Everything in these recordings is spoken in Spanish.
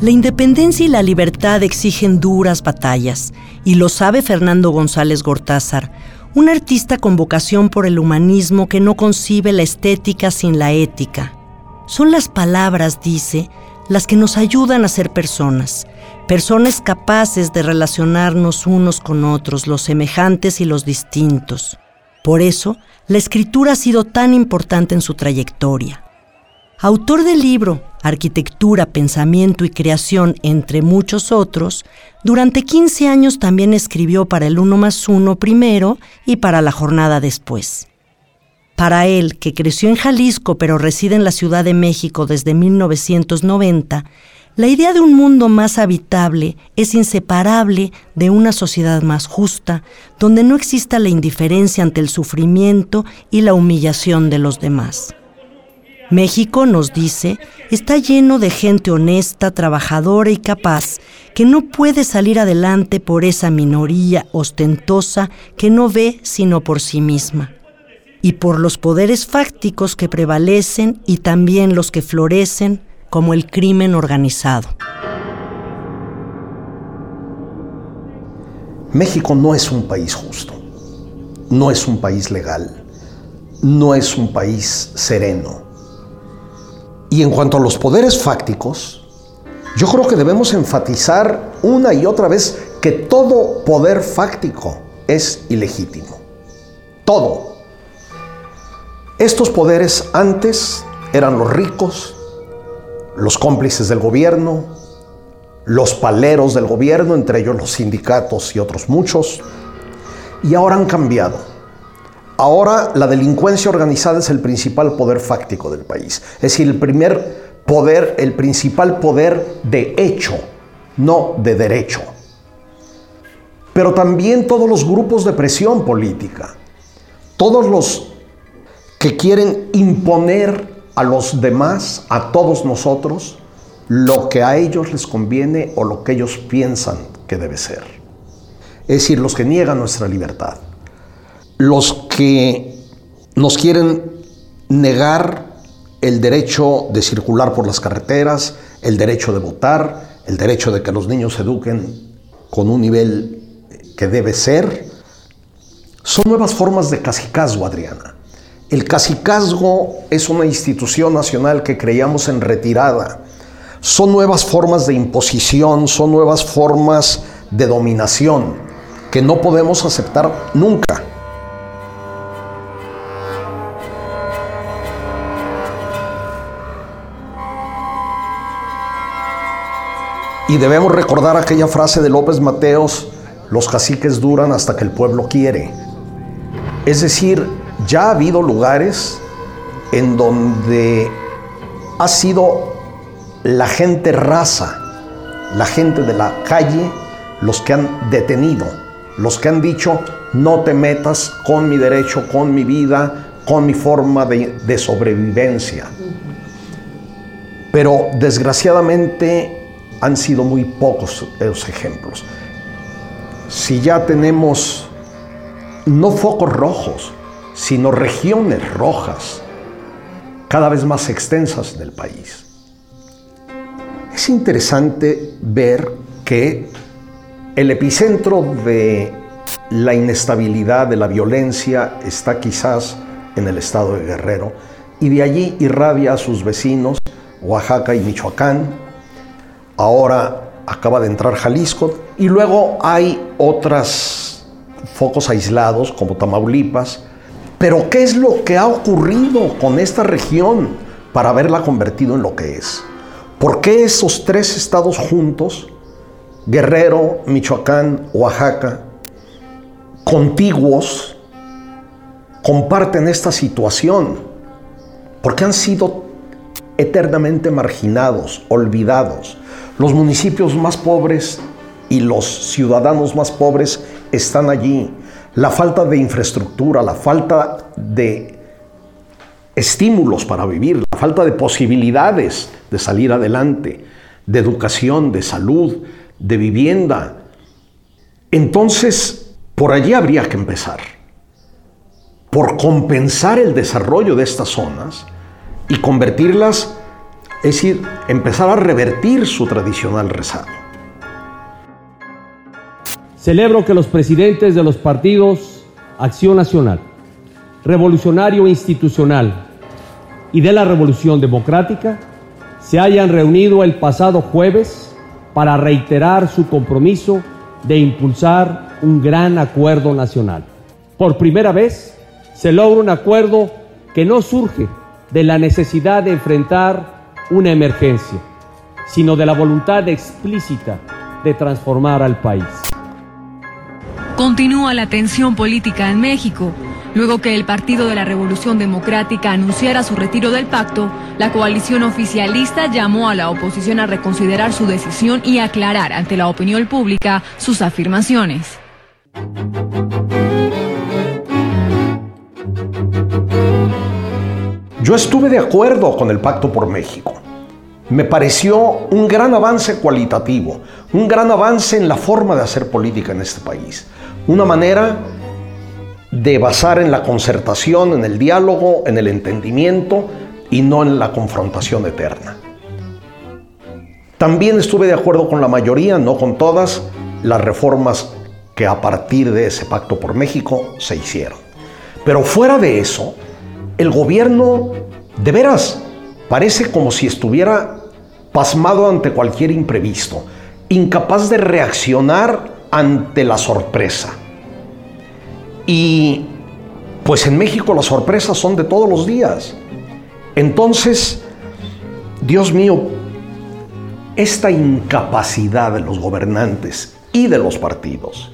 La independencia y la libertad exigen duras batallas, y lo sabe Fernando González Gortázar, un artista con vocación por el humanismo que no concibe la estética sin la ética. Son las palabras, dice, las que nos ayudan a ser personas, personas capaces de relacionarnos unos con otros, los semejantes y los distintos. Por eso, la escritura ha sido tan importante en su trayectoria. Autor del libro Arquitectura, Pensamiento y Creación, entre muchos otros, durante 15 años también escribió para el Uno más Uno primero y para la jornada después. Para él, que creció en Jalisco pero reside en la Ciudad de México desde 1990, la idea de un mundo más habitable es inseparable de una sociedad más justa, donde no exista la indiferencia ante el sufrimiento y la humillación de los demás. México, nos dice, está lleno de gente honesta, trabajadora y capaz, que no puede salir adelante por esa minoría ostentosa que no ve sino por sí misma, y por los poderes fácticos que prevalecen y también los que florecen, como el crimen organizado. México no es un país justo, no es un país legal, no es un país sereno. Y en cuanto a los poderes fácticos, yo creo que debemos enfatizar una y otra vez que todo poder fáctico es ilegítimo. Todo. Estos poderes antes eran los ricos, los cómplices del gobierno, los paleros del gobierno, entre ellos los sindicatos y otros muchos, y ahora han cambiado. Ahora la delincuencia organizada es el principal poder fáctico del país. Es decir, el primer poder, el principal poder de hecho, no de derecho. Pero también todos los grupos de presión política, todos los que quieren imponer a los demás, a todos nosotros, lo que a ellos les conviene o lo que ellos piensan que debe ser. Es decir, los que niegan nuestra libertad los que nos quieren negar el derecho de circular por las carreteras, el derecho de votar, el derecho de que los niños se eduquen con un nivel que debe ser, son nuevas formas de cacicazgo, Adriana. El cacicazgo es una institución nacional que creíamos en retirada. Son nuevas formas de imposición, son nuevas formas de dominación que no podemos aceptar nunca. Y debemos recordar aquella frase de López Mateos, los caciques duran hasta que el pueblo quiere. Es decir, ya ha habido lugares en donde ha sido la gente raza, la gente de la calle, los que han detenido, los que han dicho, no te metas con mi derecho, con mi vida, con mi forma de, de sobrevivencia. Pero desgraciadamente han sido muy pocos los ejemplos. Si ya tenemos no focos rojos, sino regiones rojas, cada vez más extensas del país. Es interesante ver que el epicentro de la inestabilidad, de la violencia, está quizás en el estado de Guerrero, y de allí irradia a sus vecinos, Oaxaca y Michoacán, ahora acaba de entrar Jalisco y luego hay otras focos aislados como Tamaulipas, pero ¿qué es lo que ha ocurrido con esta región para haberla convertido en lo que es? ¿Por qué esos tres estados juntos, Guerrero, Michoacán, Oaxaca, contiguos, comparten esta situación? Porque han sido eternamente marginados, olvidados. Los municipios más pobres y los ciudadanos más pobres están allí. La falta de infraestructura, la falta de estímulos para vivir, la falta de posibilidades de salir adelante, de educación, de salud, de vivienda. Entonces, por allí habría que empezar, por compensar el desarrollo de estas zonas y convertirlas, es decir, empezar a revertir su tradicional rezago. Celebro que los presidentes de los partidos Acción Nacional, Revolucionario Institucional y de la Revolución Democrática se hayan reunido el pasado jueves para reiterar su compromiso de impulsar un gran acuerdo nacional. Por primera vez se logra un acuerdo que no surge de la necesidad de enfrentar una emergencia, sino de la voluntad explícita de transformar al país. Continúa la tensión política en México Luego que el Partido de la Revolución Democrática anunciara su retiro del pacto, la coalición oficialista llamó a la oposición a reconsiderar su decisión y aclarar ante la opinión pública sus afirmaciones. Yo estuve de acuerdo con el Pacto por México. Me pareció un gran avance cualitativo, un gran avance en la forma de hacer política en este país. Una manera de basar en la concertación, en el diálogo, en el entendimiento y no en la confrontación eterna. También estuve de acuerdo con la mayoría, no con todas, las reformas que a partir de ese pacto por México se hicieron. Pero fuera de eso, el gobierno de veras parece como si estuviera pasmado ante cualquier imprevisto, incapaz de reaccionar ante la sorpresa. Y pues en México las sorpresas son de todos los días. Entonces, Dios mío, esta incapacidad de los gobernantes y de los partidos.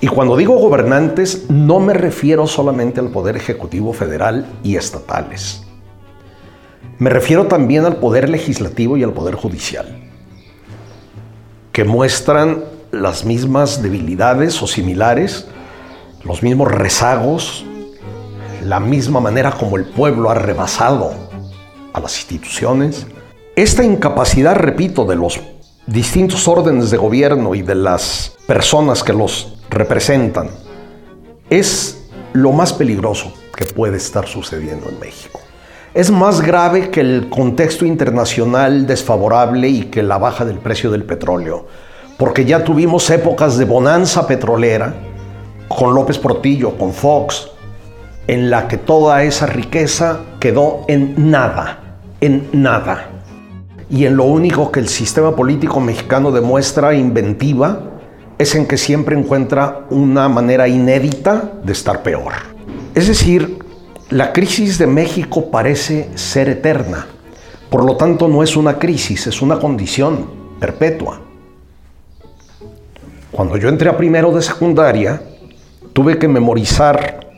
Y cuando digo gobernantes, no me refiero solamente al Poder Ejecutivo Federal y estatales. Me refiero también al Poder Legislativo y al Poder Judicial, que muestran las mismas debilidades o similares los mismos rezagos, la misma manera como el pueblo ha rebasado a las instituciones. Esta incapacidad, repito, de los distintos órdenes de gobierno y de las personas que los representan es lo más peligroso que puede estar sucediendo en México. Es más grave que el contexto internacional desfavorable y que la baja del precio del petróleo, porque ya tuvimos épocas de bonanza petrolera con López Portillo, con Fox, en la que toda esa riqueza quedó en nada, en nada. Y en lo único que el sistema político mexicano demuestra inventiva es en que siempre encuentra una manera inédita de estar peor. Es decir, la crisis de México parece ser eterna. Por lo tanto, no es una crisis, es una condición perpetua. Cuando yo entré a primero de secundaria, tuve que memorizar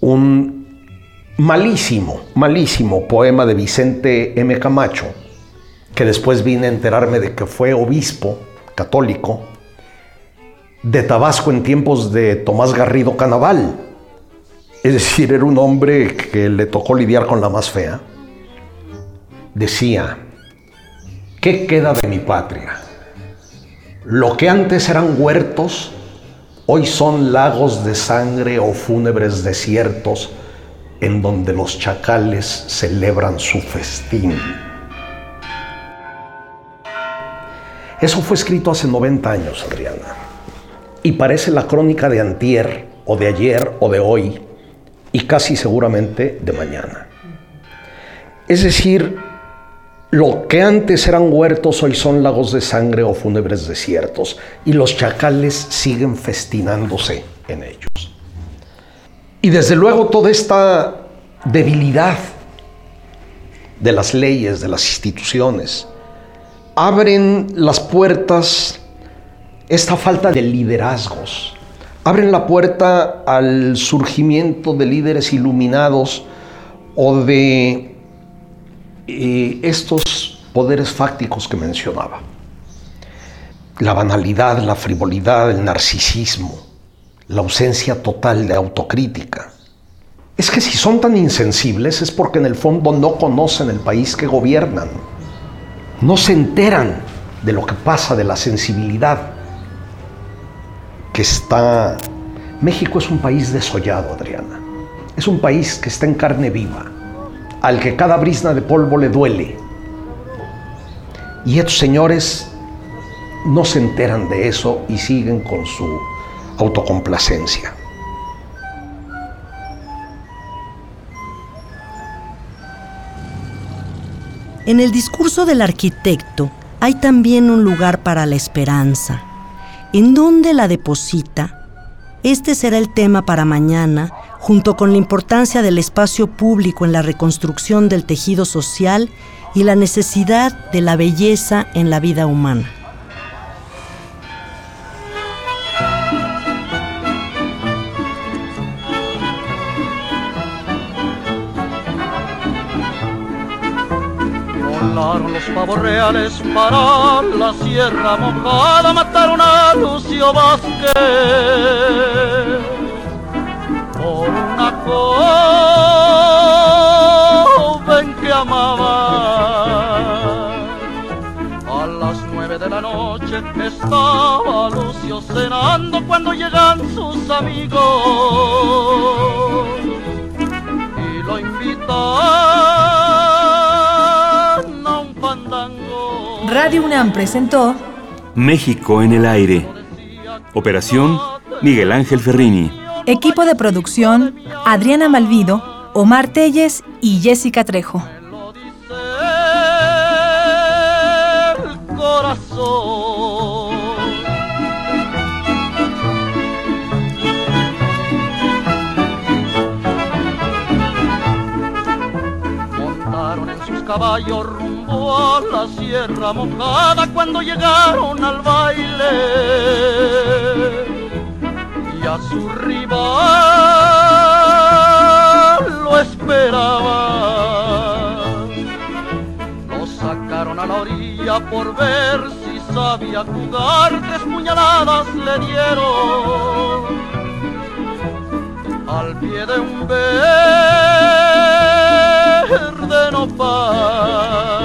un malísimo, malísimo poema de Vicente M. Camacho, que después vine a enterarme de que fue obispo católico de Tabasco en tiempos de Tomás Garrido Canaval. Es decir, era un hombre que le tocó lidiar con la más fea. Decía, ¿qué queda de mi patria? Lo que antes eran huertos, Hoy son lagos de sangre o fúnebres desiertos en donde los chacales celebran su festín. Eso fue escrito hace 90 años, Adriana. Y parece la crónica de antier, o de ayer, o de hoy, y casi seguramente de mañana. Es decir, lo que antes eran huertos hoy son lagos de sangre o fúnebres desiertos y los chacales siguen festinándose en ellos. Y desde luego toda esta debilidad de las leyes, de las instituciones, abren las puertas, esta falta de liderazgos, abren la puerta al surgimiento de líderes iluminados o de eh, estos poderes fácticos que mencionaba. La banalidad, la frivolidad, el narcisismo, la ausencia total de autocrítica. Es que si son tan insensibles es porque en el fondo no conocen el país que gobiernan. No se enteran de lo que pasa, de la sensibilidad que está... México es un país desollado, Adriana. Es un país que está en carne viva, al que cada brisna de polvo le duele. Y estos señores no se enteran de eso y siguen con su autocomplacencia. En el discurso del arquitecto hay también un lugar para la esperanza. ¿En dónde la deposita? Este será el tema para mañana, junto con la importancia del espacio público en la reconstrucción del tejido social y la necesidad de la belleza en la vida humana. Los pavos reales para la sierra mojada, mataron a Lucio Vázquez por una joven que amaba. A las nueve de la noche estaba Lucio cenando cuando llegan sus amigos y lo invitan Radio UNAM presentó México en el aire. Operación Miguel Ángel Ferrini. Equipo de producción Adriana Malvido, Omar Telles y Jessica Trejo. Montaron la sierra mojada cuando llegaron al baile. Y a su rival lo esperaba. Lo sacaron a la orilla por ver si sabía jugar, tres puñaladas le dieron. Al pie de un verde nopal